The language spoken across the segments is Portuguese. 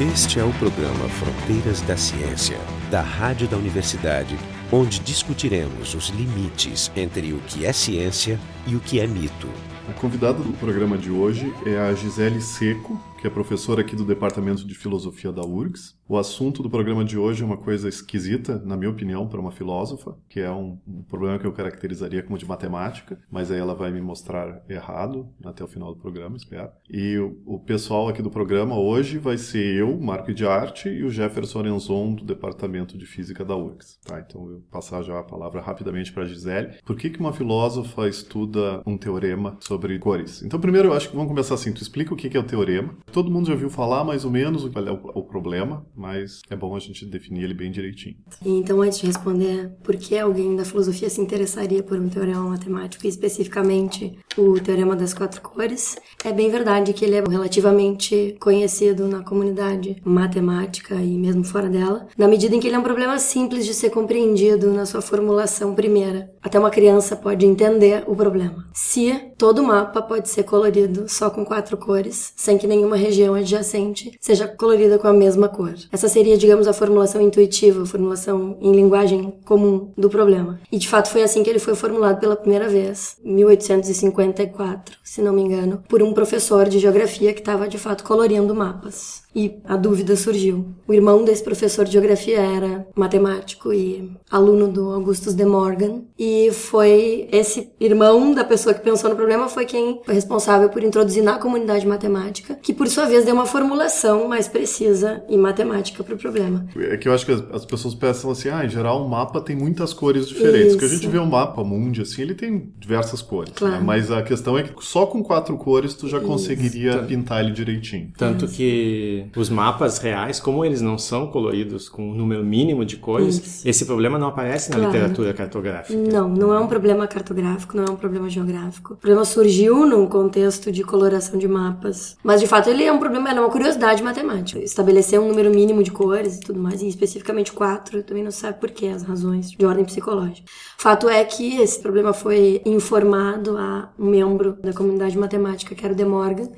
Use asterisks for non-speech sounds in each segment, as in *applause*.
Este é o programa Fronteiras da Ciência, da Rádio da Universidade, onde discutiremos os limites entre o que é ciência e o que é mito. A convidada do programa de hoje é a Gisele Seco, que é professora aqui do Departamento de Filosofia da URGS. O assunto do programa de hoje é uma coisa esquisita, na minha opinião, para uma filósofa, que é um, um, problema que eu caracterizaria como de matemática, mas aí ela vai me mostrar errado até o final do programa, espero. E o, o pessoal aqui do programa hoje vai ser eu, Marco de Arte, e o Jefferson Enzon, do Departamento de Física da URGS. Tá, então eu vou passar já a palavra rapidamente para a Gisele. Por que, que uma filósofa estuda um teorema sobre cores? Então, primeiro, eu acho que vamos começar assim. Tu explica o que é o teorema. Todo mundo já ouviu falar mais ou menos qual é o, problema, mas é bom a gente definir ele bem direitinho. Então, antes de responder por que alguém da filosofia se interessaria por um teorema matemático, especificamente o teorema das quatro cores, é bem verdade que ele é relativamente conhecido na comunidade matemática e mesmo fora dela, na medida em que ele é um problema simples de ser compreendido na sua formulação primeira. Até uma criança pode entender o problema. Se todo mapa pode ser colorido só com quatro cores, sem que nenhuma região adjacente seja colorida com a mesma cor. Essa seria, digamos, a formulação intuitiva, a formulação em linguagem comum do problema. E de fato foi assim que ele foi formulado pela primeira vez, em 1854, se não me engano, por um professor de geografia que estava de fato colorindo mapas. E a dúvida surgiu. O irmão desse professor de geografia era matemático e aluno do Augustus de Morgan, e foi esse irmão da pessoa que pensou no problema foi quem foi responsável por introduzir na comunidade matemática, que por sua vez deu uma formulação mais precisa e matemática para o problema. É que eu acho que as pessoas pensam assim, ah, em geral um mapa tem muitas cores diferentes. Isso. Que a gente vê um mapa mundi assim, ele tem diversas cores. Né? Claro. Né? Mas a questão é que só com quatro cores tu já Isso. conseguiria pintar ele direitinho. Tanto que os mapas reais, como eles não são coloridos com um número mínimo de cores, Isso. esse problema não aparece na claro. literatura cartográfica. Não, não é um problema cartográfico, não é um problema geográfico. O problema surgiu num contexto de coloração de mapas, mas de fato ele é um problema, é uma curiosidade matemática. Estabelecer um número mínimo de cores e tudo mais, e especificamente quatro, também não sabe por que as razões de ordem psicológica. Fato é que esse problema foi informado a um membro da comunidade matemática, que era o De Morgan,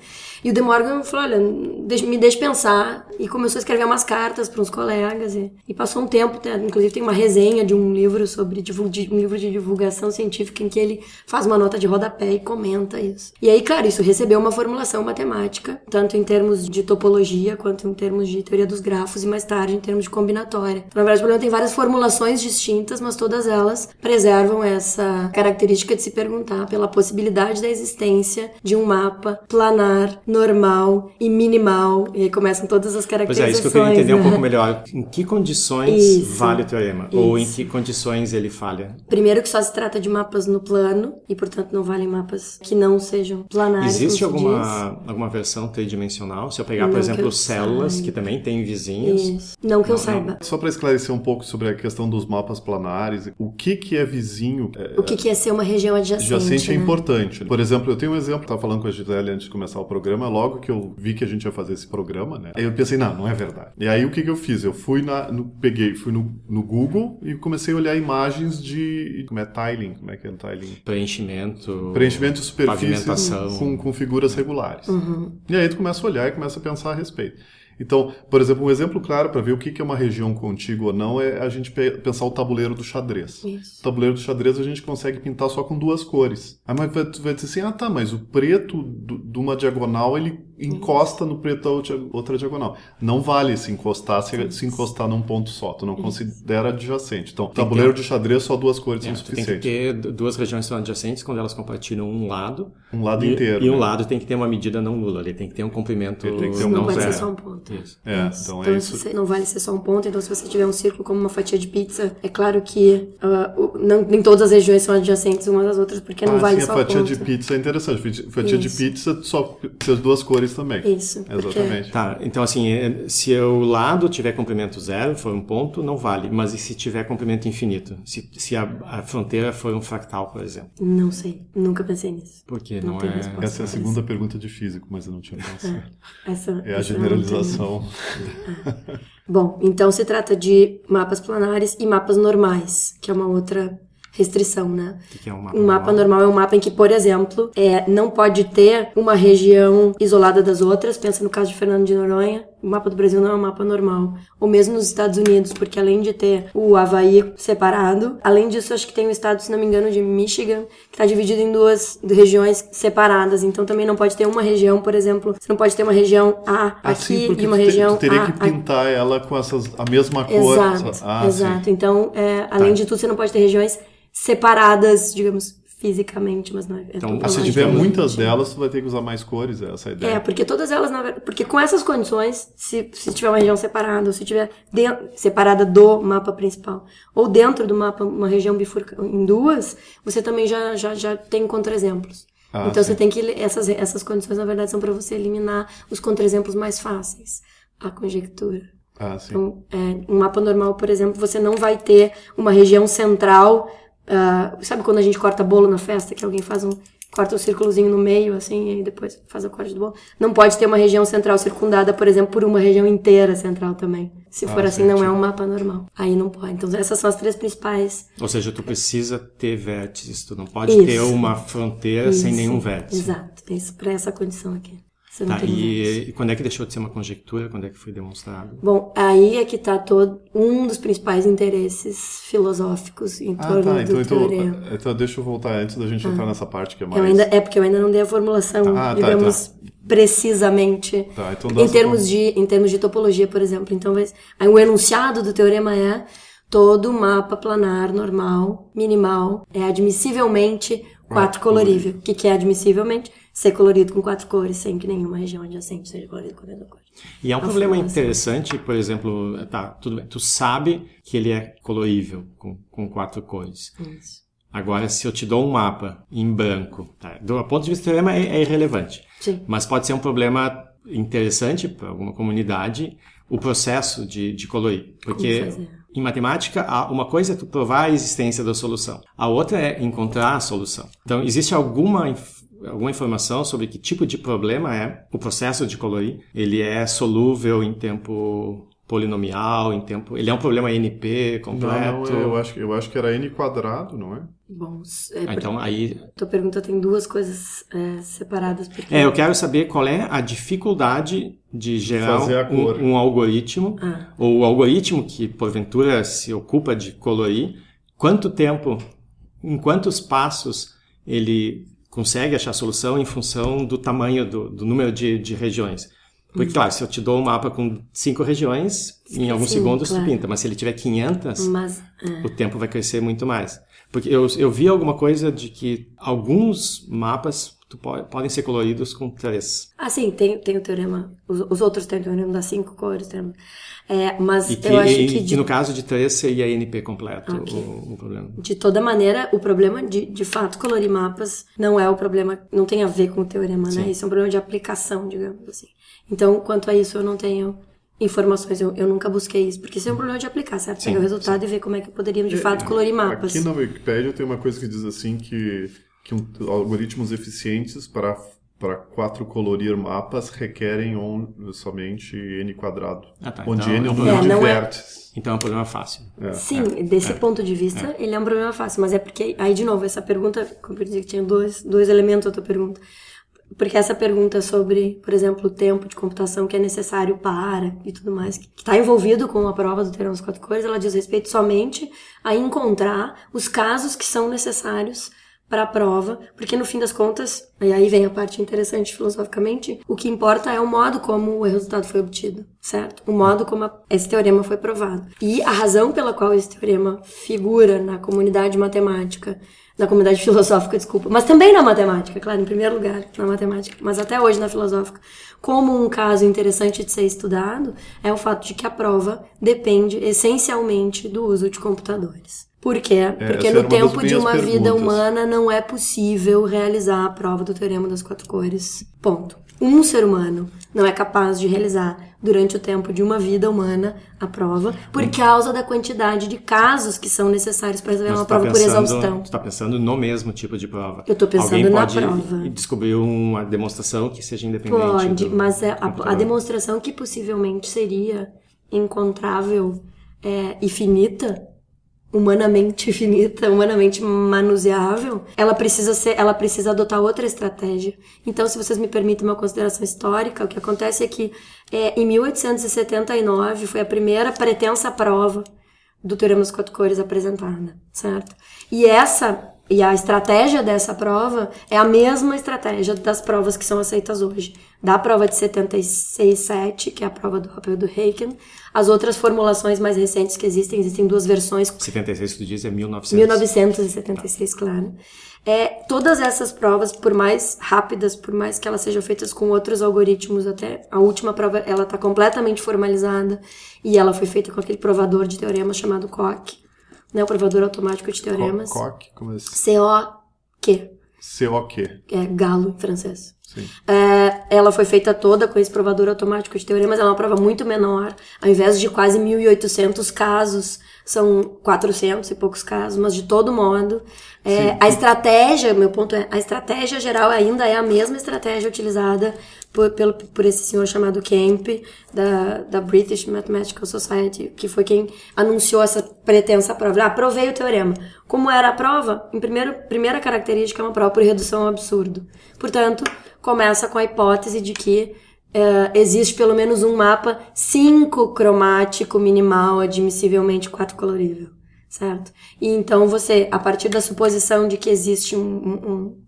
e o De Morgan falou: olha, me deixe pensar. E começou a escrever umas cartas para uns colegas. E, e, passou um tempo, inclusive tem uma resenha de um livro sobre um livro de divulgação científica em que ele faz uma nota de rodapé e comenta isso. E aí, claro, isso recebeu uma formulação matemática, tanto em termos de topologia quanto em termos de teoria dos grafos e mais tarde em termos de combinatória. Na verdade, o problema tem várias formulações distintas, mas todas elas preservam essa característica de se perguntar pela possibilidade da existência de um mapa planar normal e minimal. E aí começam todas as caracterizações. Pois é, isso que eu queria entender né? um pouco melhor. Em que condições isso, vale o teorema? Isso. Ou em que condições ele falha? Primeiro que só se trata de mapas no plano, e portanto não valem mapas que não sejam planares. Existe alguma, alguma versão tridimensional? Se eu pegar, não por exemplo, células, saiba. que também têm vizinhos. Isso. Não que não, eu saiba. Só para esclarecer um pouco sobre a questão dos mapas planares, o que, que é vizinho? É, o que, que é ser uma região adjacente? Adjacente é né? é importante. Por exemplo, eu tenho um exemplo, estava falando com a Gisele antes de começar o programa programa, logo que eu vi que a gente ia fazer esse programa, né? Aí eu pensei, não, não é verdade. E aí o que, que eu fiz? Eu fui na, no, peguei, fui no, no Google e comecei a olhar imagens de, como é tiling, como é que é tiling? Preenchimento. Preenchimento de superfície com, com figuras regulares. Uhum. E aí tu começa a olhar e começa a pensar a respeito. Então, por exemplo, um exemplo claro para ver o que é uma região contígua ou não é a gente pensar o tabuleiro do xadrez. Isso. O tabuleiro do xadrez a gente consegue pintar só com duas cores. Aí mas vai, vai dizer assim, ah tá, mas o preto de uma diagonal ele encosta no preto da outra diagonal. Não vale se encostar se, se encostar num ponto só, tu não Isso. considera adjacente. Então, tem tabuleiro ter... de xadrez só duas cores é, são suficientes. Tem que ter duas regiões são adjacentes quando elas compartilham um lado. Um lado e, inteiro. E um né? lado tem que ter uma medida não nula, ele tem que ter um comprimento ele tem que ter um não, não um ponto. É, isso. então, é então é isso. Não vale ser só um ponto, então se você tiver um círculo como uma fatia de pizza, é claro que uh, não, nem todas as regiões são adjacentes umas às outras, porque não ah, vale sim, só a fatia de pizza é interessante. Fatia isso. de pizza só ter as duas cores também. Isso. Exatamente. Tá, então assim, é, se o lado tiver comprimento zero, for um ponto, não vale. Mas e se tiver comprimento infinito? Se, se a, a fronteira for um fractal, por exemplo? Não sei, nunca pensei nisso. Por quê? Não, não é... Essa é a segunda pergunta de físico, mas eu não tinha *laughs* pensado. É, essa, é a generalização. *laughs* Bom, então se trata de mapas planares e mapas normais, que é uma outra restrição, né? O que é um mapa, um mapa normal? normal? é um mapa em que, por exemplo, é, não pode ter uma região isolada das outras. Pensa no caso de Fernando de Noronha, o mapa do Brasil não é um mapa normal. Ou mesmo nos Estados Unidos, porque além de ter o Havaí separado, além disso, acho que tem o estado, se não me engano, de Michigan, que está dividido em duas regiões separadas. Então também não pode ter uma região, por exemplo, você não pode ter uma região A Assim, aqui e uma tu te- região tu teria A que aqui. pintar ela com essas, a mesma cor. Exato, Ah, exato. sim. Então, é, além Tá. de tudo, você não pode ter regiões separadas, digamos, fisicamente, mas não é. é Então, se tiver muitas delas, tu vai ter que usar mais cores, é essa a ideia. É, porque todas elas, na verdade, porque com essas condições, se, se tiver uma região separada, ou se tiver separada do mapa principal, ou dentro do mapa uma região bifurca em duas, você também já, já, já tem contra-exemplos. Ah, então sim. você tem que. Essas, essas condições, na verdade, são para você eliminar os contra-exemplos mais fáceis. A conjectura. Ah, sim. Então, é, um mapa normal, por exemplo, você não vai ter uma região central. Ah, sabe quando a gente corta bolo na festa, que alguém faz um. corta um círculozinho no meio, assim, e depois faz o corte do bolo? Não pode ter uma região central circundada, por exemplo, por uma região inteira central também. Se for Ah, assim, sim, não é um mapa normal. Aí não pode. Então, essas são as três principais. Ou seja, tu precisa ter vértices, tu não pode Isso. ter uma fronteira sem Isso, nenhum vértice. Exato. Isso, pra essa condição aqui. Você não Tá, e, e quando é que deixou de ser uma conjectura? Quando é que foi demonstrado? Bom, aí é que está todo um dos principais interesses filosóficos em Ah, torno tá. do Então, então, teorema. então deixa eu voltar antes da gente entrar nessa parte que é mais. Eu ainda, é porque eu ainda não dei a formulação, Ah, tá, digamos, precisamente. Tá, então em termos de em termos de topologia, por exemplo. Então, aí o enunciado do teorema é todo mapa planar normal, minimal, é admissivelmente quatro colorível. O que, que é admissivelmente? Ser colorido com quatro cores, sem que nenhuma região adjacente seja colorida com a mesma cor. E é um problema interessante, por exemplo, tá, tudo bem, tu sabe que ele é colorível com, com quatro cores. Isso. Agora, se eu te dou um mapa em branco, tá, do ponto de vista do teorema é, é irrelevante. Sim. Mas pode ser um problema interessante para alguma comunidade o processo de, de colorir. Porque em matemática, há- uma coisa é tu provar a existência da solução, a outra é encontrar a solução. Então, existe alguma, alguma informação sobre que tipo de problema é o processo de colorir? Ele é solúvel em tempo polinomial, em tempo. Ele é um problema NP Não, completo. não, é, eu, acho, eu acho que era n quadrado, não é? Bom, é, Ah, Então, aí tua pergunta tem duas coisas é, separadas. Porque... É, eu quero saber qual é a dificuldade de gerar Fazer a cor. um, um algoritmo, Ah. ou o algoritmo que porventura se ocupa de colorir, quanto tempo, em quantos passos ele consegue achar a solução em função do tamanho, do, do número de, de regiões. Porque, Uhum. claro, se eu te dou um mapa com cinco regiões, em alguns Sim, segundos claro. tu pinta, mas se ele tiver 500, Mas, é. o tempo vai crescer muito mais. Porque eu, eu vi alguma coisa de que alguns mapas tu po- podem ser coloridos com três. Ah, sim, tem, tem o teorema. Os, os outros têm o teorema das cinco cores. Teorema. É, mas E que, eu acho e- que que de, no caso de três seria NP completo Ok. o, o problema. de toda maneira, o problema de, de fato colorir mapas não é o problema, não tem a ver com o teorema, né? Sim. Isso é um problema de aplicação, digamos assim. Então, quanto a isso, eu não tenho informações, eu, eu nunca busquei isso, porque isso é um problema de aplicar, certo? Sim, Pegar o resultado e ver como é que poderíamos de fato colorir mapas. Aqui na Wikipedia tem uma coisa que diz assim que, que um- algoritmos eficientes para para quatro colorir mapas requerem on- somente n quadrado, Ah, tá, onde então n é é o um número de É, é- vértices. Então é um problema fácil. É. Sim, desse ponto de vista, ele é um problema fácil, mas é porque, aí de novo, essa pergunta, como eu disse que tinha dois, dois elementos a tua pergunta, porque essa pergunta sobre, por exemplo, o tempo de computação que é necessário para e tudo mais, que está envolvido com a prova do Teorema das Quatro Cores, ela diz respeito somente a encontrar os casos que são necessários para a prova, porque no fim das contas, e aí vem a parte interessante filosoficamente, o que importa é o modo como o resultado foi obtido, certo? O modo como a- esse teorema foi provado. E a razão pela qual esse teorema figura na comunidade matemática, na comunidade *laughs* filosófica, desculpa, mas também na matemática, claro, em primeiro lugar, na matemática, mas até hoje na filosófica, como um caso interessante de ser estudado, é o fato de que a prova depende essencialmente do uso de computadores. Por quê? Porque essa era no tempo de uma vida perguntas. humana não é possível realizar a prova do Teorema das Quatro Cores. Ponto. Um ser humano não é capaz de realizar durante o tempo de uma vida humana a prova por causa da quantidade de casos que são necessários para resolver uma tá prova por pensando- exausção. Tu tá pensando no mesmo tipo de prova. Eu tô pensando Alguém na pode prova. descobrir uma demonstração que seja independente Pode, mas é a, a demonstração que possivelmente seria encontrável é, e finita humanamente finita, humanamente manuseável, ela precisa ser, ela precisa adotar outra estratégia. Então, se vocês me permitem uma consideração histórica, o que acontece é que é, em 1879 foi a primeira pretensa prova do teorema das quatro cores apresentada, certo? E essa e a estratégia dessa prova é a mesma estratégia das provas que são aceitas hoje. Da prova de 76.7, que é a prova do e do Haken, as outras formulações mais recentes que existem, existem duas versões. 76 tu diz é 1900. 1976, claro. É, todas essas provas, por mais rápidas, por mais que elas sejam feitas com outros algoritmos, até a última prova, ela está completamente formalizada e ela foi feita com aquele provador de teorema chamado Koch né? O provador automático de teoremas. Coq, como é? C-O-Q. C-O-Q. É galo em francês. Sim. É, ela foi feita toda com esse provador automático de teoremas, ela é uma prova muito menor. Ao invés de quase 1.800 casos, são 400 e poucos casos, mas de todo modo, é, a estratégia, meu ponto é, a estratégia geral ainda é a mesma estratégia utilizada por, pelo, por esse senhor chamado Kemp, da, da British Mathematical Society, que foi quem anunciou essa pretensa prova. Ah, provei o teorema. Como era a prova? Em primeiro, primeira característica é uma prova por redução ao absurdo. Portanto, começa com a hipótese de que uh, existe pelo menos um mapa 5 cromático minimal, admissivelmente 4 colorível, certo? E então você, a partir da suposição de que existe um, um, um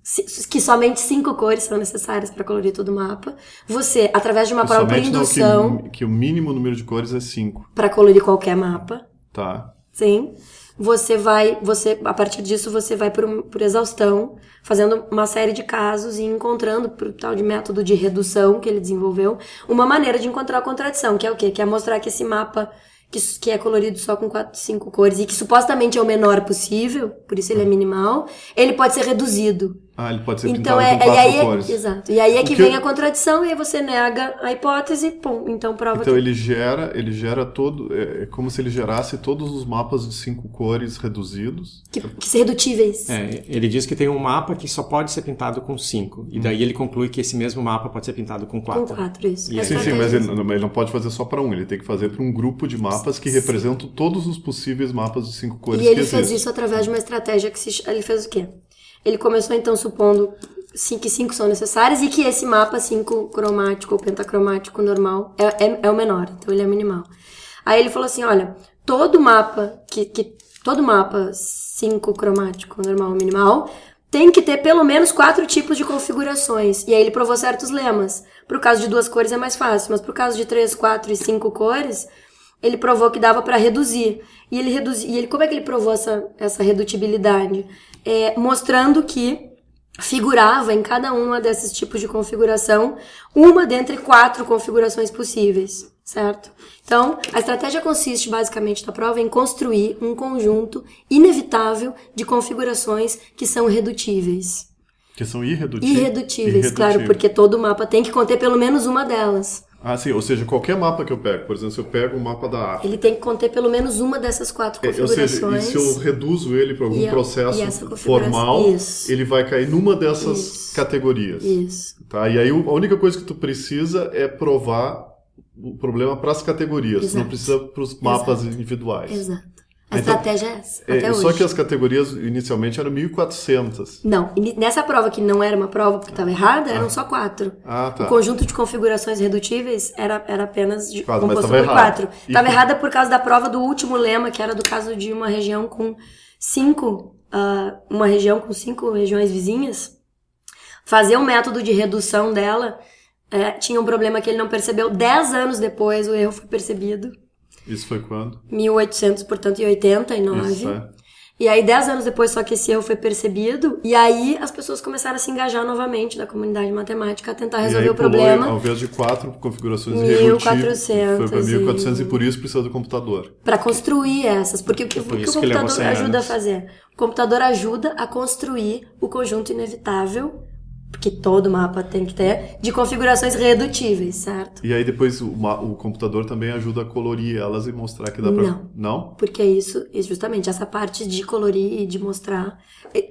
que somente cinco cores são necessárias para colorir todo o mapa, você, através de uma por indução, não, que, que o mínimo número de cores é 5. Para colorir qualquer mapa. Tá. Sim você vai, você a partir disso você vai por, por exaustão, fazendo uma série de casos e encontrando por tal de método de redução que ele desenvolveu, uma maneira de encontrar a contradição, que é o quê? Que é mostrar que esse mapa que, que é colorido só com quatro, cinco cores e que supostamente é o menor possível, por isso ele é minimal, ele pode ser reduzido. Ah, ele pode ser então, pintado é, com quatro e aí, cores. Exato. E aí é que, que vem eu... a contradição e aí você nega a hipótese, pum, então prova Então que... ele gera, ele gera todo, é, é como se ele gerasse todos os mapas de cinco cores reduzidos. Que, que são redutíveis. É, ele diz que tem um mapa que só pode ser pintado com cinco. E daí ele conclui que esse mesmo mapa pode ser pintado com quatro. Com quatro, isso. E aí- Sim, sim, mas é ele, ele não pode fazer só para um, ele tem que fazer para um grupo de mapas que representam todos os possíveis mapas de cinco cores E ele que fez existem. isso através de uma estratégia que se. Ele fez o quê? Ele começou então supondo que cinco são necessárias e que esse mapa cinco cromático ou pentacromático normal é, é, é o menor, então ele é minimal. Aí ele falou assim: olha, todo mapa que, que todo mapa cinco cromático normal ou minimal tem que ter pelo menos quatro tipos de configurações. E aí ele provou certos lemas. Pro caso de duas cores é mais fácil, mas pro caso de três, quatro e cinco cores, ele provou que dava para reduzir. E ele reduzi, e ele como é que ele provou essa, essa redutibilidade? É, mostrando que figurava em cada uma desses tipos de configuração uma dentre quatro configurações possíveis, certo? Então, a estratégia consiste basicamente na prova em construir um conjunto inevitável de configurações que são redutíveis. Que são irredutíveis. Irredutíveis, claro, porque todo mapa tem que conter pelo menos uma delas. Ah, sim, ou seja, qualquer mapa que eu pego, por exemplo, se eu pego o mapa da África, Ele tem que conter pelo menos uma dessas quatro É, ou seja, e configurações. se eu reduzo ele para algum a- processo formal, Isso. ele vai cair numa dessas Isso. categorias. Isso. Tá? E aí a única coisa que tu precisa é provar o problema para as categorias, tu não Exato. precisa para os mapas individuais. Exato. A Então, estratégia é essa, É, até só hoje. que as categorias inicialmente eram 1400. Não, nessa prova que não era uma prova porque estava errada, eram só quatro. Ah, tá. O conjunto de configurações redutíveis era, era apenas de, Quatro, composto por errado. quatro. Estava errada por causa da prova do último lema, que era do caso de uma região com cinco, ah, uma região com cinco regiões vizinhas. Fazer o método de redução dela eh, tinha um problema que ele não percebeu. Dez anos depois o erro foi percebido. Isso foi quando? 1800, portanto, em 89. Isso, é. E aí, dez anos depois, só que esse erro foi percebido, e aí as pessoas começaram a se engajar novamente da comunidade matemática a tentar E resolver aí o problema ao invés de quatro configurações 1400 irredutíveis, foi para e- 1400 e por isso precisa do computador. para construir essas. Porque o que, o por que o que computador 100 ajuda a anos. fazer? O computador ajuda a construir o conjunto inevitável, porque todo mapa tem que ter, de configurações redutíveis, certo? E aí depois o, o computador também ajuda a colorir elas e mostrar que dá pra... Não. Não? Porque isso, e justamente essa parte de colorir e de mostrar.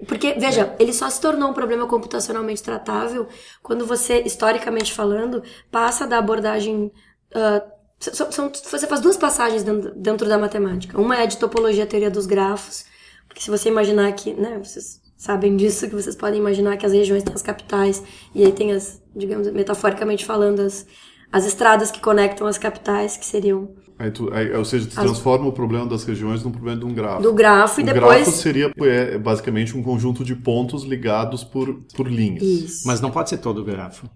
Porque, veja, ele só se tornou um problema computacionalmente tratável quando você, historicamente falando, passa da abordagem ah, São, são, você faz duas passagens dentro, dentro da matemática. Uma é de topologia, teoria dos grafos, porque se você imaginar que, né, vocês sabem disso, que vocês podem imaginar que as regiões têm as capitais, e aí tem as, digamos, metaforicamente falando, as, as estradas que conectam as capitais, que seriam Aí tu, aí, ou seja, tu as... transforma o problema das regiões num problema de um grafo. Do grafo e o depois... grafo seria é, basicamente um conjunto de pontos ligados por, por linhas. Isso. Mas não pode ser todo o grafo.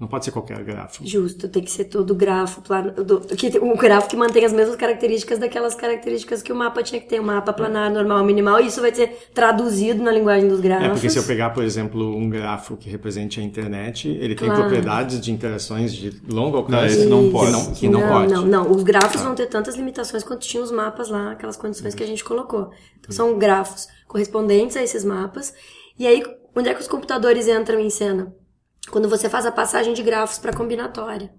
Não pode ser qualquer grafo. Justo, tem que ser todo grafo, plano, do, que, um grafo que mantém as mesmas características daquelas características que o mapa tinha que ter, um mapa planar, normal, minimal, e isso vai ser traduzido na linguagem dos grafos. É, porque se eu pegar, por exemplo, um grafo que represente a internet, ele tem claro. propriedades de interações de longo alcance. Não, esse não pode. Que não, que não, não pode. Não, não, os grafos ah. vão ter tantas limitações quanto tinham os mapas lá, aquelas condições que a gente colocou. Então, são grafos correspondentes a esses mapas, e aí, onde é que os computadores entram em cena? Quando você faz a passagem de grafos para combinatória.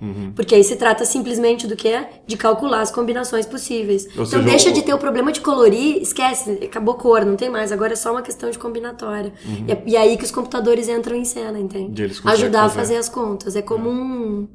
Uhum. Porque aí se trata simplesmente do que é de calcular as combinações possíveis. Ou então seja, deixa o... de ter o problema de colorir, esquece, acabou cor, não tem mais. Agora é só uma questão de combinatória. Uhum. E, é, e, é aí que os computadores entram em cena, entende? Ajudar fazer. a fazer as contas. É como um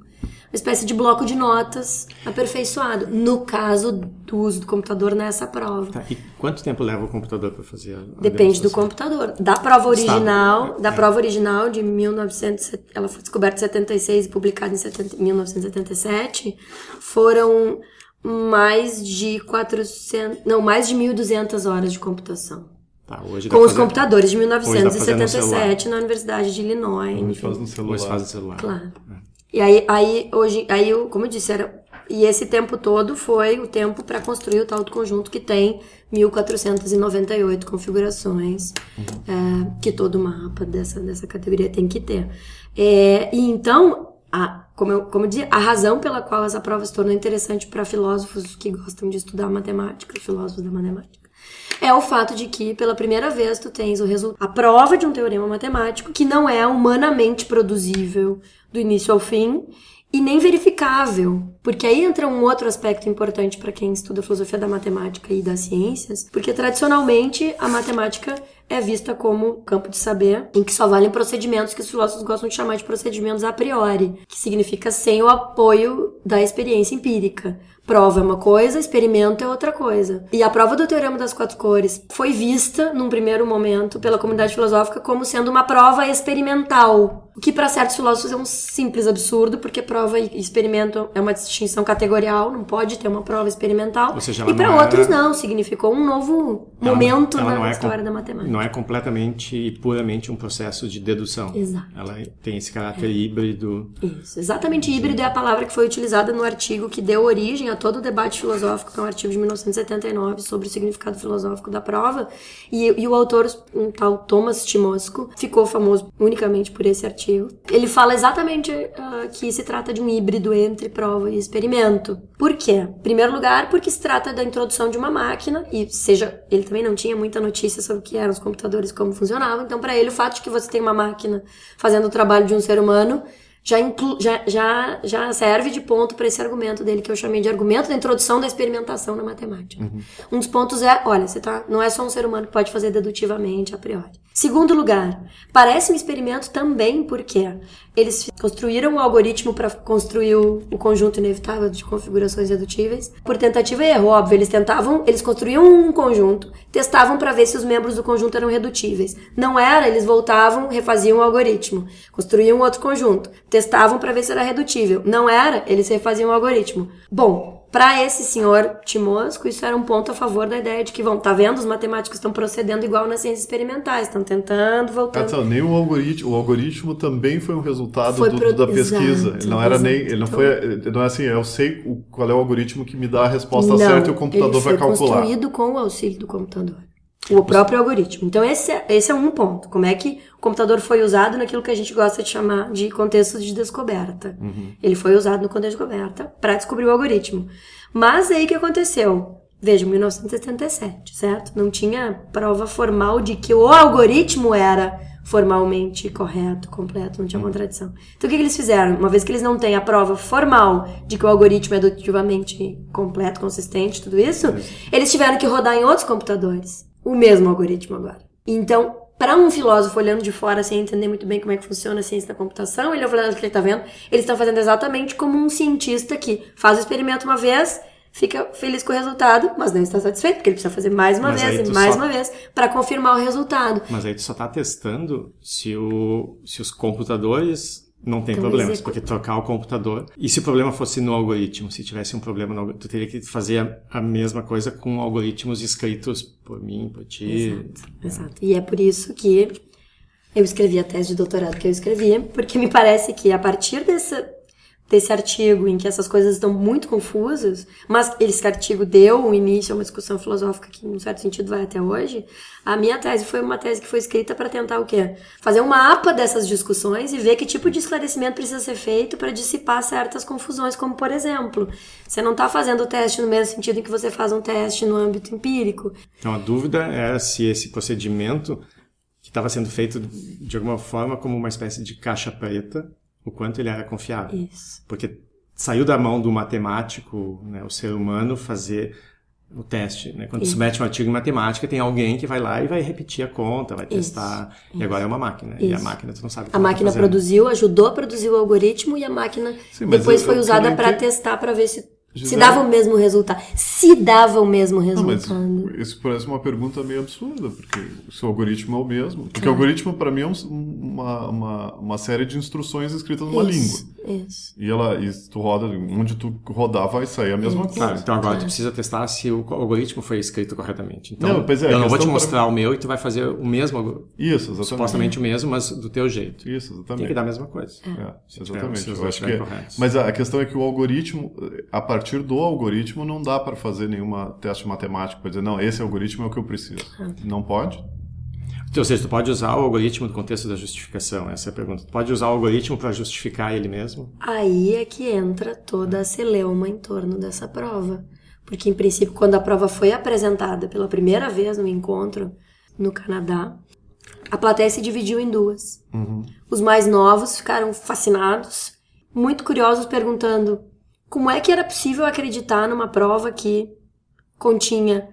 espécie de bloco de notas aperfeiçoado, no caso do uso do computador nessa prova. Tá, e quanto tempo leva o computador para fazer a, Depende do computador. Da prova original, da é. prova original de 1900, ela foi descoberta em 76 e publicada em 70, 1977, foram mais de 400, não, mais de 1200 horas de computação. Tá, hoje com os computadores de 1977 na Universidade de Illinois. Hoje faz no celular. Hoje faz no celular. Claro. É. E aí, aí hoje, aí, como eu disse, era, e esse tempo todo foi o tempo para construir o tal do conjunto que tem 1498 configurações uhum. é, que todo mapa dessa, dessa categoria tem que ter. É, e então, a, como, eu, como eu dizia, a razão pela qual essa prova se tornou interessante para filósofos que gostam de estudar matemática, filósofos da matemática, é o fato de que, pela primeira vez, tu tens o resultado, a prova de um teorema matemático que não é humanamente produzível do início ao fim e nem verificável, porque aí entra um outro aspecto importante para quem estuda filosofia da matemática e das ciências, porque tradicionalmente a matemática é vista como campo de saber em que só valem procedimentos que os filósofos gostam de chamar de procedimentos a priori, que significa sem o apoio da experiência empírica. Prova é uma coisa, experimento é outra coisa. E a prova do Teorema das Quatro Cores foi vista, num primeiro momento, pela comunidade filosófica como sendo uma prova experimental. O que para certos filósofos é um simples absurdo, porque prova e experimento é uma distinção categorial, não pode ter uma prova experimental. Seja, e para outros não, significou um novo ela momento ela na é história da matemática. Não é completamente e puramente um processo de dedução. Exato. Ela tem esse caráter é. híbrido. Isso, exatamente híbrido é a palavra que foi utilizada no artigo que deu origem a todo o debate filosófico, que é um artigo de 1979 sobre o significado filosófico da prova. E, e o autor, um tal Thomas Timosco, ficou famoso unicamente por esse artigo. Ele fala exatamente uh, que se trata de um híbrido entre prova e experimento. Por quê? Em primeiro lugar, porque se trata da introdução de uma máquina, e seja, ele também não tinha muita notícia sobre o que eram os computadores, como funcionavam, então para ele o fato de que você tem uma máquina fazendo o trabalho de um ser humano já, já, já, já serve de ponto para esse argumento dele, que eu chamei de argumento da introdução da experimentação na matemática. Uhum. Um dos pontos é, olha, você tá, não é só um ser humano que pode fazer dedutivamente a priori. Segundo lugar, parece um experimento também porque eles construíram um algoritmo para construir o, conjunto inevitável de configurações dedutíveis por tentativa e erro, óbvio. Eles tentavam, eles construíam um conjunto, testavam para ver se os membros do conjunto eram redutíveis. Não era, eles voltavam, refaziam o algoritmo, construíam outro conjunto, testavam para ver se era redutível. Não era, eles refaziam o algoritmo. Bom, para esse senhor Timosco, isso era um ponto a favor da ideia de que, vão, tá vendo? Os matemáticos estão procedendo igual nas ciências experimentais, estão tentando. Ah, tá, nem o algoritmo, o algoritmo também foi um resultado foi do, pro... da pesquisa. Exato, ele não era nem, ele não foi, não é assim, eu sei qual é o algoritmo que me dá a resposta não, certa e o computador vai calcular. Ele foi construído com o auxílio do computador. O próprio algoritmo. Então, esse é, esse é um ponto. Como é que o computador foi usado naquilo que a gente gosta de chamar de contexto de descoberta. Uhum. Ele foi usado no contexto de descoberta para descobrir o algoritmo. Mas aí o que aconteceu? Veja, 1977, certo? Não tinha prova formal de que o algoritmo era formalmente correto, completo, não tinha uhum. contradição. Então o que, que, eles fizeram? Uma vez que eles não têm a prova formal de que o algoritmo é dedutivamente completo, consistente, tudo isso, eles tiveram que rodar em outros computadores o mesmo algoritmo agora. Então, para um filósofo olhando de fora sem entender muito bem como é que funciona a ciência da computação, ele olhando o que ele tá vendo, eles estão fazendo exatamente como um cientista que faz o experimento uma vez, fica feliz com o resultado, mas não está satisfeito, porque ele precisa fazer mais uma Mas vez e mais só- uma vez para confirmar o resultado. Mas aí tu só tá testando se, o, se os computadores não tem Então, problemas, execu- porque trocar o computador. E se o problema fosse no algoritmo? Se tivesse um problema no algoritmo, tu teria que fazer a, a mesma coisa com algoritmos escritos por mim, por ti. Exato, exato. E é por isso que eu escrevi a tese de doutorado que eu escrevi, porque me parece que a partir desse, desse artigo em que essas coisas estão muito confusas, mas esse artigo deu um início a uma discussão filosófica que, em um certo sentido, vai até hoje, a minha tese foi uma tese que foi escrita para tentar o quê? Fazer um mapa dessas discussões e ver que tipo de esclarecimento precisa ser feito para dissipar certas confusões, como, por exemplo, você não está fazendo o teste no mesmo sentido em que você faz um teste no âmbito empírico. Então a dúvida era se esse procedimento que estava sendo feito de alguma forma como uma espécie de caixa preta, o quanto ele era confiável. Isso. Porque saiu da mão do matemático, né, o ser humano, fazer o teste. Né? Quando Isso. submete um artigo em matemática, tem alguém que vai lá e vai repetir a conta, vai testar. E agora é uma máquina. E a Isso. máquina, tu não sabe o que A tá máquina fazendo. produziu, ajudou a produzir o algoritmo e a máquina Sim, depois eu- foi eu usada para que- testar para ver se, se Gisele- dava o mesmo resultado. Se dava o mesmo Não, mas resultado. isso parece uma pergunta meio absurda, porque se o algoritmo é o mesmo. Porque o algoritmo, para mim, é um- uma, uma, uma série de instruções escritas numa isso, língua. Isso. E ela, e tu roda, onde tu rodar vai sair a mesma Isso. coisa. Claro, então agora tu precisa testar se o algoritmo foi escrito corretamente. Então, Não, pois é, eu não vou te mostrar o meu e tu vai fazer o mesmo, Isso, exatamente. supostamente o mesmo, mas do teu jeito. Isso, exatamente. Tem que dar a mesma coisa. É, tiver- exatamente. se os Eu acho que é-. Mas a a questão é que o algoritmo, a partir do algoritmo, não dá para fazer nenhuma teste matemático para dizer, não, esse algoritmo é o que eu preciso. Ah. Não pode? Ou seja, tu pode usar o algoritmo no contexto da justificação, essa é a pergunta. Tu pode usar o algoritmo para justificar ele mesmo? Aí é que entra toda a celeuma em torno dessa prova. Porque, em princípio, quando a prova foi apresentada pela primeira vez no encontro no Canadá, a plateia se dividiu em duas. Os mais novos ficaram fascinados, muito curiosos, perguntando como é que era possível acreditar numa prova que continha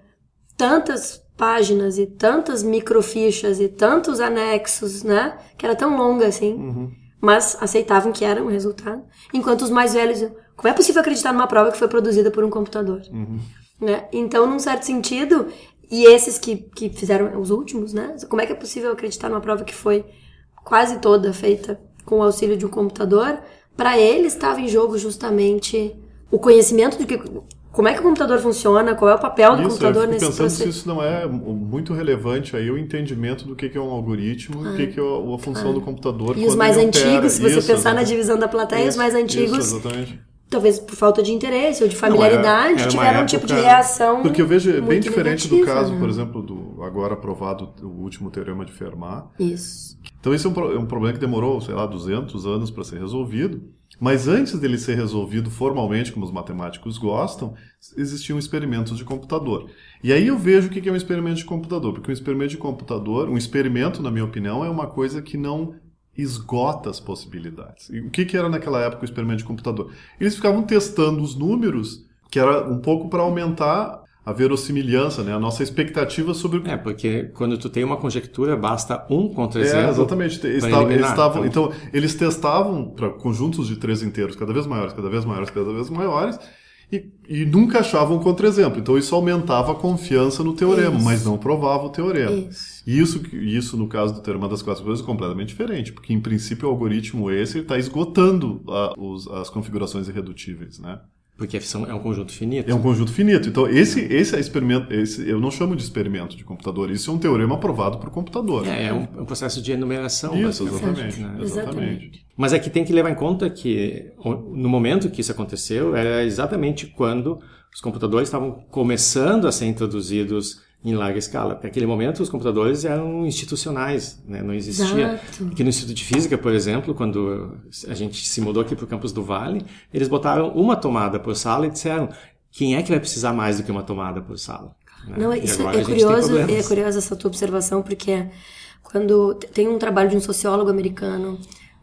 tantas páginas e tantas microfichas e tantos anexos, né? Que era tão longa assim. Mas aceitavam que era um resultado. Enquanto os mais velhos, como é possível acreditar numa prova que foi produzida por um computador? Né? Então, num certo sentido, e esses que, que fizeram os últimos, né? Como é que é possível acreditar numa prova que foi quase toda feita com o auxílio de um computador? Para eles estava em jogo justamente o conhecimento de que como é que o computador funciona, qual é o papel do Isso, eu computador fico nesse pensando se processo. isso não é muito relevante aí o entendimento do que que é um algoritmo, o que que é a função do computador. Ah. E os mais ele opera. antigos, se você Isso, pensar na exatamente. divisão da plateia, os Isso, mais antigos. Talvez por falta de interesse ou de era- familiaridade, era uma tiveram um tipo de época- reação. Porque eu vejo é bem diferente do negativa, caso, né? por exemplo, do agora aprovado o último teorema de Fermat. Isso. Então esse é um, é um problema que demorou, sei lá, 200 anos para ser resolvido. Mas antes dele ser resolvido formalmente, como os matemáticos gostam, existiam experimentos de computador. E aí eu vejo o que é um experimento de computador. Porque um experimento de computador, um experimento, na minha opinião, é uma coisa que não esgota as possibilidades. E o que que era naquela época o experimento de computador? Eles ficavam testando os números, que era um pouco para aumentar a verossimilhança, né? a nossa expectativa sobre É, porque quando tu tem uma conjectura, basta um contra é, exatamente. Eles estavam, eles estavam- Então- então, eles testavam para conjuntos de três inteiros cada vez maiores, cada vez maiores, cada vez maiores, e, e nunca achavam um contra-exemplo. Então, isso aumentava a confiança no teorema, Isso. mas não provava o teorema. Isso. E isso, isso, no caso do teorema das quatro coisas, é completamente diferente, porque, em princípio, o algoritmo esse está esgotando a- os- as configurações irredutíveis, né? Porque são, é um conjunto finito. É um conjunto finito. Então, esse, esse é experimento, esse, eu não chamo de experimento de computador, isso é um teorema aprovado por computador. É, é um, é um processo de enumeração. Isso, exatamente. né? Exatamente. Mas é que tem que levar em conta que no momento que isso aconteceu era exatamente quando os computadores estavam começando a ser introduzidos em larga escala. Naquele momento os computadores eram institucionais, né? não existia. Exato. Aqui no Instituto de Física, por exemplo, quando a gente se mudou aqui para o campus do Vale, eles botaram uma tomada por sala e disseram quem é que vai precisar mais do que uma tomada por sala? né? Não, isso é curioso, é curiosa essa tua observação, porque quando tem um trabalho de um sociólogo americano,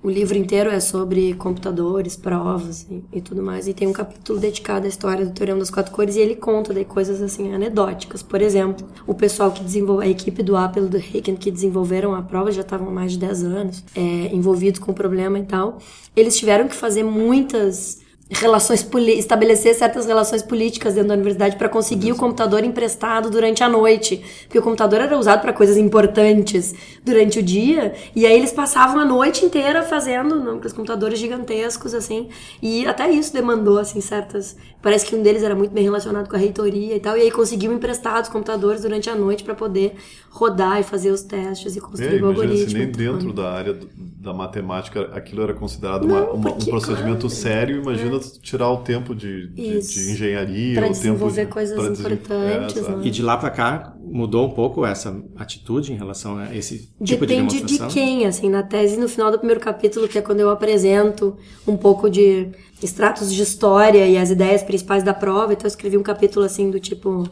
o livro inteiro é sobre computadores, provas e, e, tudo mais. E tem um capítulo dedicado à história do Teorema das Quatro Cores e ele conta de coisas assim anedóticas. Por exemplo, o pessoal que desenvolveu, a equipe do Apple do Hicken que desenvolveram a prova já estavam há mais de 10 anos é, envolvidos com o problema e tal. Eles tiveram que fazer muitas relações estabelecer certas relações políticas dentro da universidade para conseguir o computador emprestado durante a noite, porque o computador era usado para coisas importantes durante o dia, e aí eles passavam a noite inteira fazendo, não, os computadores gigantescos assim, e até isso demandou assim certas, parece que um deles era muito bem relacionado com a reitoria e tal, e aí conseguiu emprestar os computadores durante a noite para poder rodar e fazer os testes e construir é, o algoritmo. Se nem dentro da área da matemática aquilo era considerado não, uma, uma, porque, um procedimento claro, sério, imagina tirar o tempo de, de, de engenharia, para desenvolver de, coisas importantes. É, né? E de lá para cá mudou um pouco essa atitude em relação a esse tipo Depende de demonstração? de quem, assim, na tese, no final do primeiro capítulo, que é quando eu apresento um pouco de extratos de história e as ideias principais da prova, então eu escrevi um capítulo assim do tipo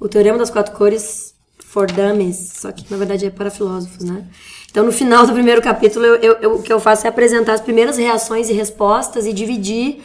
o teorema das quatro cores for dummies, só que na verdade é para filósofos, né? Então, no final do primeiro capítulo, eu, eu, eu, o que eu faço é apresentar as primeiras reações e respostas e dividir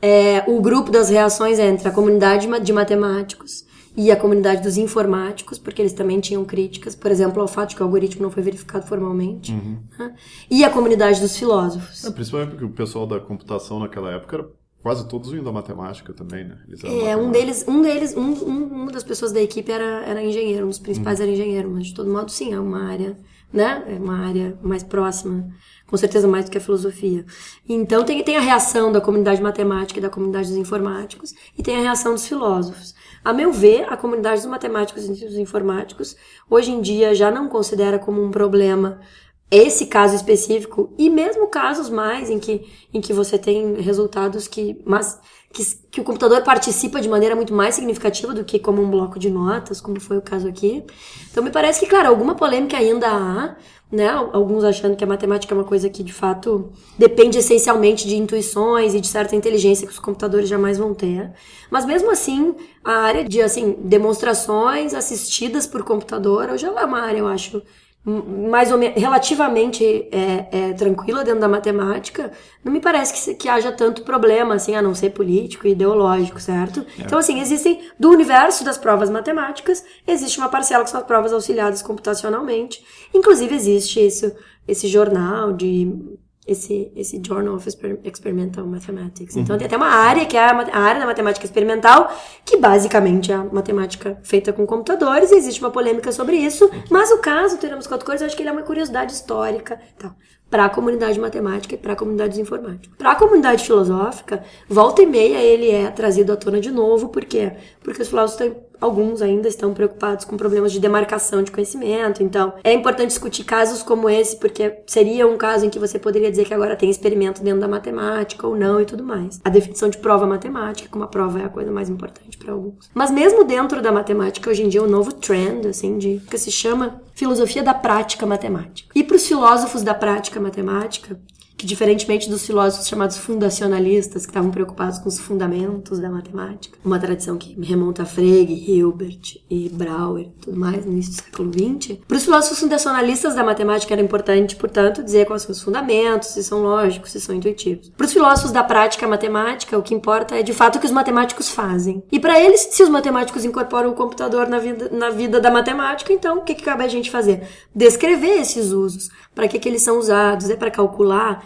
é, o grupo das reações entre a comunidade de matemáticos e a comunidade dos informáticos, porque eles também tinham críticas, por exemplo, ao fato de que o algoritmo não foi verificado formalmente, uhum. né? e a comunidade dos filósofos. É, principalmente porque o pessoal da computação naquela época era quase todos vinham da matemática também, né? é, um deles, um deles, um, um, uma das pessoas da equipe era, era engenheiro, um dos principais uhum. era engenheiro, mas de todo modo, sim, é uma área né? É uma área mais próxima, com certeza mais do que a filosofia. Então tem, tem a reação da comunidade matemática e da comunidade dos informáticos, e tem a reação dos filósofos. A meu ver, a comunidade dos matemáticos e dos informáticos hoje em dia já não considera como um problema esse caso específico e mesmo casos mais em que, em que você tem resultados que, mas, que, que o computador participa de maneira muito mais significativa do que como um bloco de notas, como foi o caso aqui. Então me parece que, claro, alguma polêmica ainda há, né? Alguns achando que a matemática é uma coisa que de fato depende essencialmente de intuições e de certa inteligência que os computadores jamais vão ter. Mas mesmo assim, a área de assim demonstrações assistidas por computador hoje é uma área, eu acho, mais ou menos relativamente é, é, tranquila dentro da matemática, não me parece que, que haja tanto problema, assim, a não ser político e ideológico, certo? É. Então, assim, existem, do universo das provas matemáticas, existe uma parcela que são as provas auxiliadas computacionalmente. Inclusive, existe isso, esse jornal de esse, esse Journal of Experimental Mathematics. Uhum. Então tem até uma área que é a, a, área da matemática experimental, que basicamente é a matemática feita com computadores, e existe uma polêmica sobre isso, mas o caso, teremos quatro cores, eu acho que ele é uma curiosidade histórica. Então, para a comunidade matemática e para a comunidade informática. Para a comunidade filosófica, volta e meia ele é trazido à tona de novo, por quê? Porque os filósofos têm alguns ainda estão preocupados com problemas de demarcação de conhecimento. Então, é importante discutir casos como esse, porque seria um caso em que você poderia dizer que agora tem experimento dentro da matemática ou não e tudo mais. A definição de prova matemática, como a prova é a coisa mais importante para alguns. Mas mesmo dentro da matemática, hoje em dia, o um novo trend, assim, de que se chama filosofia da prática matemática. E para os filósofos da prática matemática, que diferentemente dos filósofos chamados fundacionalistas, que estavam preocupados com os fundamentos da matemática, uma tradição que remonta a Frege, Hilbert e Brouwer e tudo mais, no início do século XX, para os filósofos fundacionalistas da matemática era importante, portanto, dizer quais são os fundamentos, se são lógicos, se são intuitivos. Para os filósofos da prática matemática, o que importa é de fato o que os matemáticos fazem. E para eles, se os matemáticos incorporam o computador na vida, na vida da matemática, então o que, que cabe a gente fazer? Descrever esses usos. Para que, que eles são usados? É para calcular?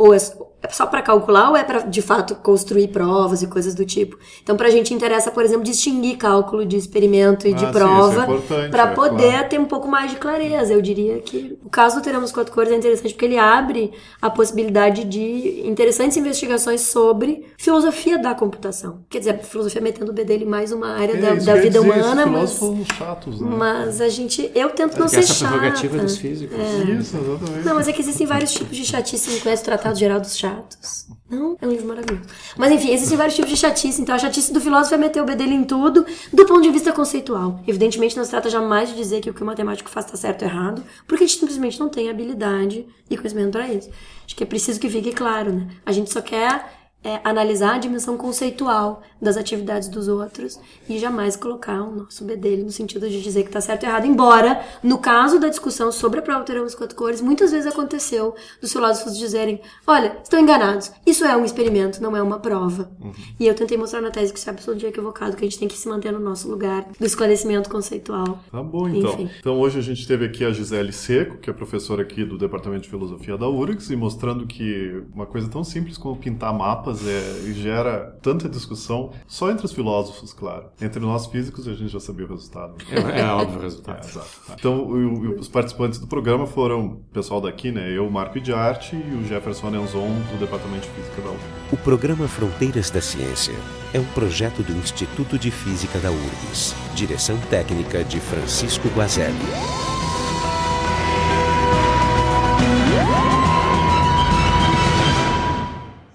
Ou é é só para calcular ou é para de fato construir provas e coisas do tipo? Então, para a gente interessa, por exemplo, distinguir cálculo de experimento e de ah, prova é para é, poder claro. ter um pouco mais de clareza. Eu diria que o caso do Teremos Quatro Cores é interessante porque ele abre a possibilidade de interessantes investigações sobre filosofia da computação. Quer dizer, a filosofia metendo o B dele mais uma área é, da, da vida humana, mas, chatos, né? mas a gente, eu tento não ser essa chata. prerrogativa dos físicos. Isso, exatamente. Não, mas é que existem vários tipos de chatice. Você conhece o Tratado Geral dos Chatos chatos. Não, é um livro maravilhoso. Mas enfim, existem vários tipos de chatice. Então a chatice do filósofo é meter o bedelho em tudo, do ponto de vista conceitual. Evidentemente, não se trata jamais de dizer que o que o matemático faz está certo ou errado, porque a gente simplesmente não tem habilidade e conhecimento para isso. Acho que é preciso que fique claro, né? A gente só quer é analisar a dimensão conceitual das atividades dos outros e jamais colocar o nosso bedelho no sentido de dizer que tá certo ou errado. Embora, no caso da discussão sobre a prova teorema das quatro cores, muitas vezes aconteceu dos filósofos dizerem: olha, estão enganados, isso é um experimento, não é uma prova. Uhum. E eu tentei mostrar na tese que isso é absolutamente equivocado, que a gente tem que se manter no nosso lugar do esclarecimento conceitual. Tá bom, então. Enfim. Então hoje a gente teve aqui a Gisele Seco, que é professora aqui do Departamento de Filosofia da URGS, e mostrando que uma coisa tão simples como pintar mapas é, gera tanta discussão, só entre os filósofos, claro. Entre nós físicos a gente já sabia o resultado. É, é óbvio o resultado. É, exato. Então o, os participantes do programa foram o pessoal daqui, né? Eu, Marco de Arte e o Jefferson Anenzon, do Departamento de Física da URGS. O programa Fronteiras da Ciência é um projeto do Instituto de Física da URGS. Direção técnica de Francisco Guazelli.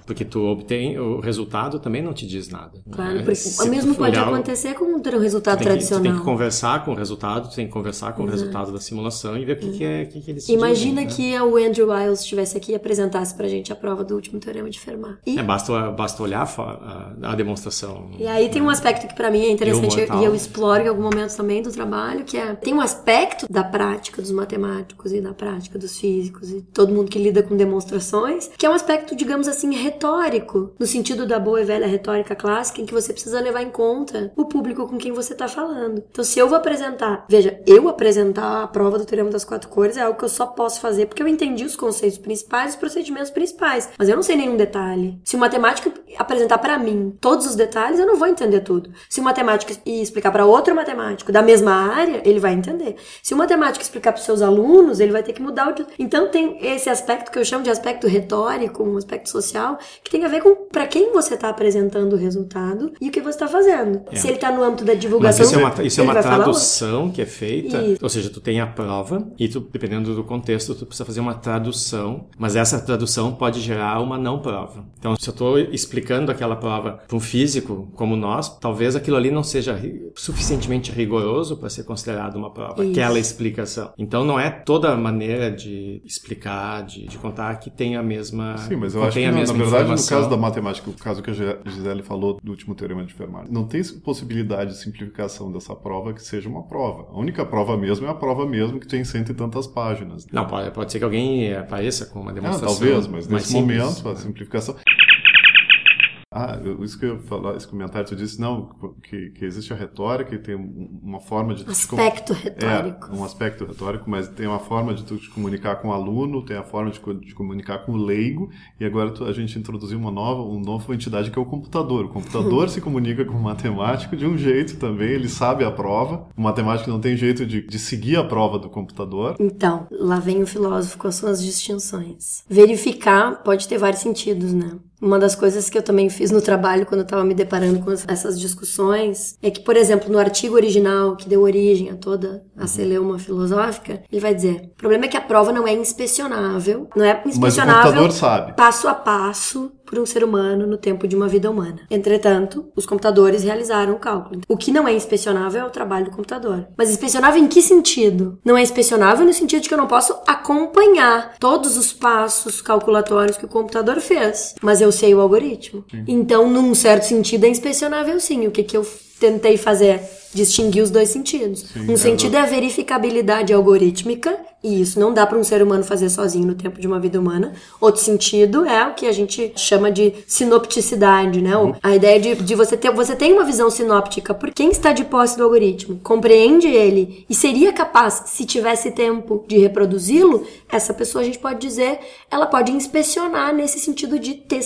Porque tu obtém o resultado também não te diz nada. Claro, porque o mesmo pode olhar, acontecer com um resultado tu tradicional. Que, tu tem que conversar com o resultado, tu tem que conversar com Exato. o resultado da simulação e ver o que, que, é, que, que eles Imagina dizem, né? que o Andrew Wiles estivesse aqui e apresentasse pra gente a prova do último teorema de Fermat. E... É, basta, basta olhar a, a, demonstração. E aí tem um aspecto que para mim é interessante e, e eu exploro em algum momento também do trabalho, que é tem um aspecto da prática dos matemáticos e da prática dos físicos e todo mundo que lida com demonstrações, que é um aspecto, digamos assim, retórico no sentido da boa e velha retórica clássica, em que você precisa levar em conta o público com quem você está falando. Então, se eu vou apresentar, veja, eu apresentar a prova do Teorema das Quatro Cores é algo que eu só posso fazer porque eu entendi os conceitos principais, os procedimentos principais, mas eu não sei nenhum detalhe. Se o matemático apresentar para mim todos os detalhes, eu não vou entender tudo. Se o matemático explicar para outro matemático da mesma área, ele vai entender. Se o matemático explicar para seus alunos, ele vai ter que mudar o. Então, tem esse aspecto que eu chamo de aspecto retórico, um aspecto social, que tem a ver com para quem você está apresentando o resultado e o que você está fazendo. É. Se ele está no âmbito da divulgação, Mas isso é uma, isso é uma tradução que é feita, isso. ou seja, tu tem a prova e tu, dependendo do contexto, tu precisa fazer uma tradução, mas essa tradução pode gerar uma não prova. Então, se eu estou explicando aquela prova para um físico como nós, talvez aquilo ali não seja suficientemente rigoroso para ser considerado uma prova, isso. aquela explicação. Então, não é toda maneira de explicar, de, de contar que tem a mesma. Sim, mas eu acho que, na verdade, no caso da matemática, o caso que a Gisele falou do último teorema de Fermat, não tem possibilidade de simplificação dessa prova que seja uma prova. A única prova mesmo é a prova mesmo que tem cento e tantas páginas. Não, pode, pode ser que alguém apareça com uma demonstração. Ah, talvez, mas nesse momento a simplificação. Ah, isso que eu falar, esse comentário, tu disse, não, que, que existe a retórica e tem uma forma de... Aspecto te, retórico. É, um aspecto retórico, mas tem uma forma de tu te comunicar com o aluno, tem a forma de, de comunicar com o leigo, e agora tu, a gente introduziu uma nova, uma nova entidade que é o computador. O computador *laughs* se comunica com o matemático de um jeito também, ele sabe a prova, o matemático não tem jeito de, de seguir a prova do computador. Então, lá vem o filósofo com as suas distinções. Verificar pode ter vários sentidos, né? Uma das coisas que eu também fiz no trabalho quando eu estava me deparando com essas discussões é que, por exemplo, no artigo original que deu origem a toda a uhum. celeuma filosófica, ele vai dizer: o problema é que a prova não é inspecionável, não é inspecionável passo a passo por um ser humano no tempo de uma vida humana. Entretanto, os computadores realizaram o cálculo. O que não é inspecionável é o trabalho do computador. Mas inspecionável em que sentido? Não é inspecionável no sentido de que eu não posso acompanhar todos os passos calculatórios que o computador fez, mas eu sei o algoritmo. Sim. Então, num certo sentido, é inspecionável sim. O que, que eu tentei fazer? Distinguir os dois sentidos. Sim, um é sentido é a verificabilidade algorítmica, e isso não dá para um ser humano fazer sozinho no tempo de uma vida humana. Outro sentido é o que a gente chama de sinopticidade, né? Uhum. A ideia de, de você ter você tem uma visão sinóptica por quem está de posse do algoritmo, compreende ele e seria capaz, se tivesse tempo de reproduzi-lo, essa pessoa a gente pode dizer, ela pode inspecionar nesse sentido de ter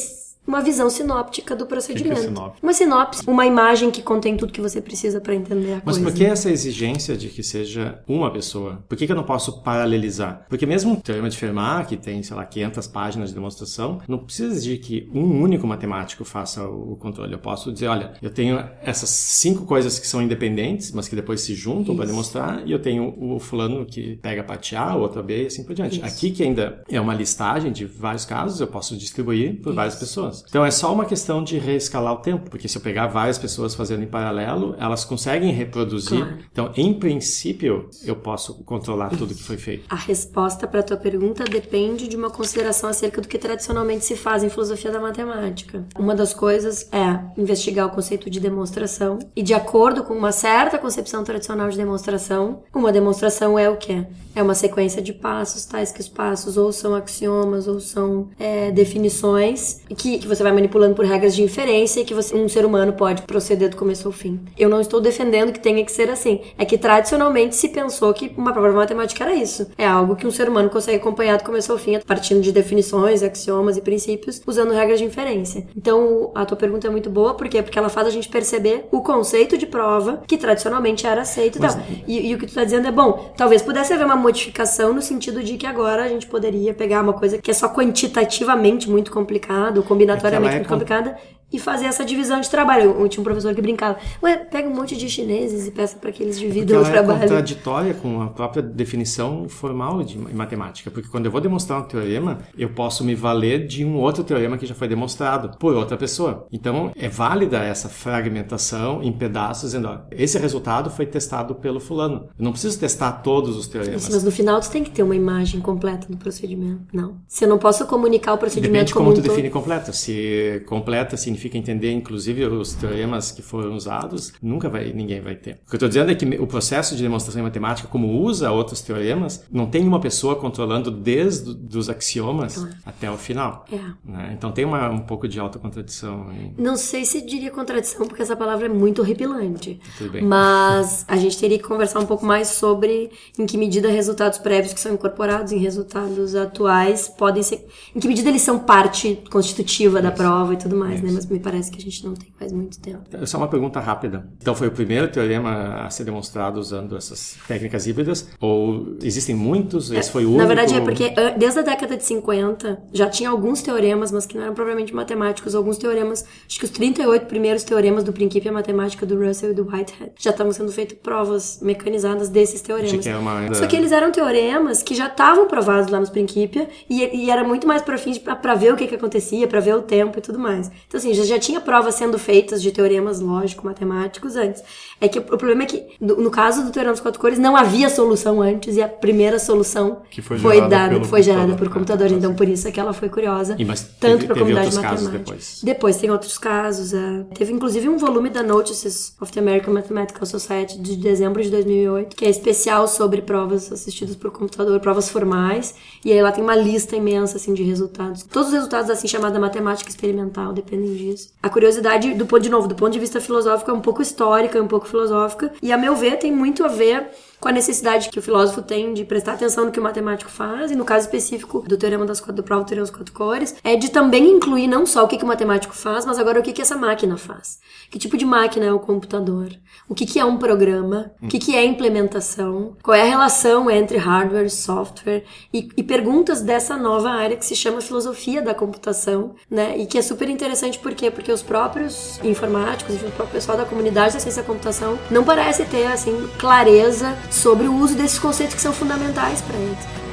uma visão sinóptica do procedimento. É uma sinopse, uma imagem que contém tudo que você precisa para entender a Mas coisa. Mas por que essa exigência de que seja uma pessoa? Por que, que eu não posso paralelizar? Porque mesmo o teorema de Fermat, que tem, sei lá, 500 páginas de demonstração, não precisa exigir que um único matemático faça o controle. Eu posso dizer, olha, eu tenho essas cinco coisas que são independentes, mas que depois se juntam para demonstrar, e eu tenho o fulano que pega parte A, o outro B e assim por diante. Isso. Aqui que ainda é uma listagem de vários casos, eu posso distribuir por Isso. várias pessoas. Numerosas. Então é só uma questão de reescalar o tempo, porque se eu pegar várias pessoas fazendo em paralelo, elas conseguem reproduzir. Claro. Então, em princípio, eu posso controlar tudo que foi feito. A resposta para a tua pergunta depende de uma consideração acerca do que tradicionalmente se faz em filosofia da matemática. Uma das coisas é investigar o conceito de demonstração e de acordo com uma certa concepção tradicional de demonstração, uma demonstração é o quê? É uma sequência de passos, tais que os passos ou são axiomas ou são é, definições que, que você vai manipulando por regras de inferência e que você, um ser humano pode proceder do começo ao fim. Eu não estou defendendo que tenha que ser assim. É que tradicionalmente se pensou que uma prova matemática era isso. É algo que um ser humano consegue acompanhar do começo ao fim, partindo de definições, axiomas e princípios, usando regras de inferência. Então, a tua pergunta é muito boa, por quê? Porque ela faz a gente perceber o conceito de prova que tradicionalmente era aceito e tal. E, e o que tu tá dizendo é, bom, talvez pudesse haver uma modificação no sentido de que agora a gente poderia pegar uma coisa que é só quantitativamente muito complicada, ou combinatoriamente É muito com- complicada, e fazer essa divisão de trabalho. Eu tinha um professor que brincava, ué, pega um monte de chineses e peça para que eles dividam o é trabalho. contraditória com a própria definição formal de matemática. Porque quando eu vou demonstrar um teorema, eu posso me valer de um outro teorema que já foi demonstrado por outra pessoa. Então, é válida essa fragmentação em pedaços, dizendo, ó, esse resultado foi testado pelo fulano. Eu não preciso testar todos os teoremas. Mas no final tu tem que ter uma imagem completa do procedimento. Não. Se eu não posso comunicar o procedimento Depende de como como um tu todo- define completa. Se completa significa entender, inclusive, os teoremas que foram usados, nunca vai, ninguém vai ter. O que eu estou dizendo é que o processo de demonstração em matemática, como usa outros teoremas, não tem uma pessoa controlando desde os axiomas até o final. É. né? Então tem uma, um pouco de autocontradição. aí. Não sei se diria contradição, porque essa palavra é muito horripilante. Tudo bem. Mas a gente teria que conversar um pouco mais sobre em que medida resultados prévios que são incorporados em resultados atuais podem ser. Em que medida eles são parte constitutiva da prova e tudo mais, né? Mas me parece que a gente não tem faz muito tempo. Só uma pergunta rápida. Então foi o primeiro teorema a ser demonstrado usando essas técnicas híbridas? Ou existem muitos? Esse foi o único? Na verdade é porque desde a década de 50 já tinha alguns teoremas, mas que não eram propriamente matemáticos. Alguns teoremas, acho que os 38 primeiros teoremas do princípio matemática do Russell e do Whitehead já estavam sendo feitas provas mecanizadas desses teoremas. Que uma- Só que eles eram teoremas que já estavam provados lá nos princípio e, e era muito mais para pra pra ver o que, que acontecia, pra ver o tempo e tudo mais. Então assim, já, tinha provas sendo feitas de teoremas lógico-matemáticos antes. É que o problema é que no, no caso do teorema dos quatro cores não havia solução antes e a primeira solução Que foi gerada dada, foi gerada computador. por computadores. Então por isso é que ela foi curiosa. E mas tanto para a comunidade matemática. depois? Depois tem outros casos. é. Teve inclusive um volume da Notices of the American Mathematical Society de dezembro de 2008, que é especial sobre provas assistidas por computador, provas formais. E aí lá tem uma lista imensa assim de resultados. Todos os resultados da assim chamada matemática experimental dependem disso. A curiosidade do ponto de novo, do ponto de vista filosófico é um pouco histórica, é um pouco filosófica, e a meu ver tem muito a ver com a necessidade que o filósofo tem de prestar atenção no que o matemático faz, e no caso específico do teorema das quatro, do prova do teorema das quatro cores, é de também incluir não só o que, que o matemático faz, mas agora o que, que essa máquina faz. Que tipo de máquina é o computador? O que, que é um programa? O que, que é implementação? Qual é a relação entre hardware e software? E, e perguntas dessa nova área que se chama filosofia da computação, né? E que é super interessante por quê? Porque os próprios informáticos, enfim, o próprio pessoal da comunidade da ciência da computação não parece ter, assim, clareza sobre o uso desses conceitos que são fundamentais para eles.